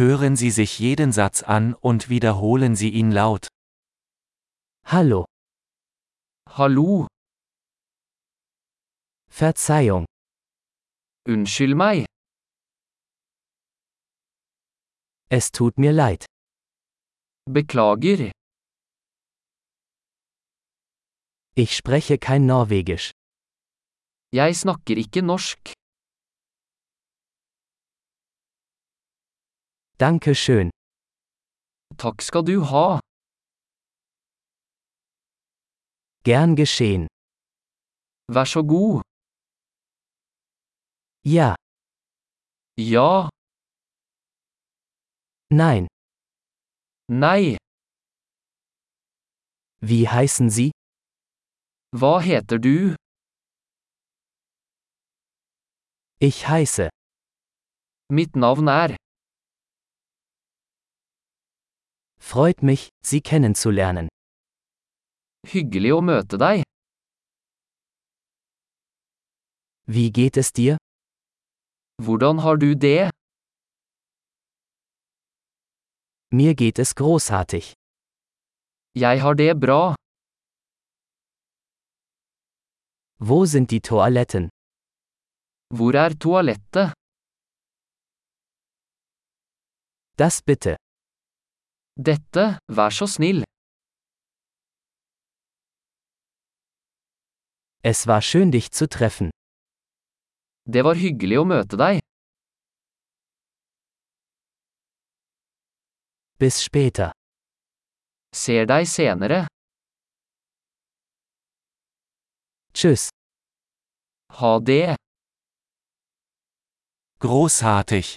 Hören Sie sich jeden Satz an und wiederholen Sie ihn laut. Hallo, Hallo, Verzeihung, unnskyld meg. es tut mir leid. Beklager, Ich spreche kein Norwegisch. jeg snakker ikke norsk. Danke schön. Takk skal du ha. Gern geschehen. Vær så god. Ja, Ja, nein. nei. Wie heißen Sie? Hva heter du? Ich heiße. Mitt navn er. Freut mich, Sie kennenzulernen. Hyggelig å møte deg. Wie geht es dir? Hvordan har du det? Mir geht es großartig. Jeg har det bra. Wo sind die Toiletten? Hvor er toalettet? Das bitte. Dette, vær så snill. Es war schön dich zu treffen. Det var hyggelig å møte deg. Bis später. Ser deg senere. Tschüss. Ha det. Großartig!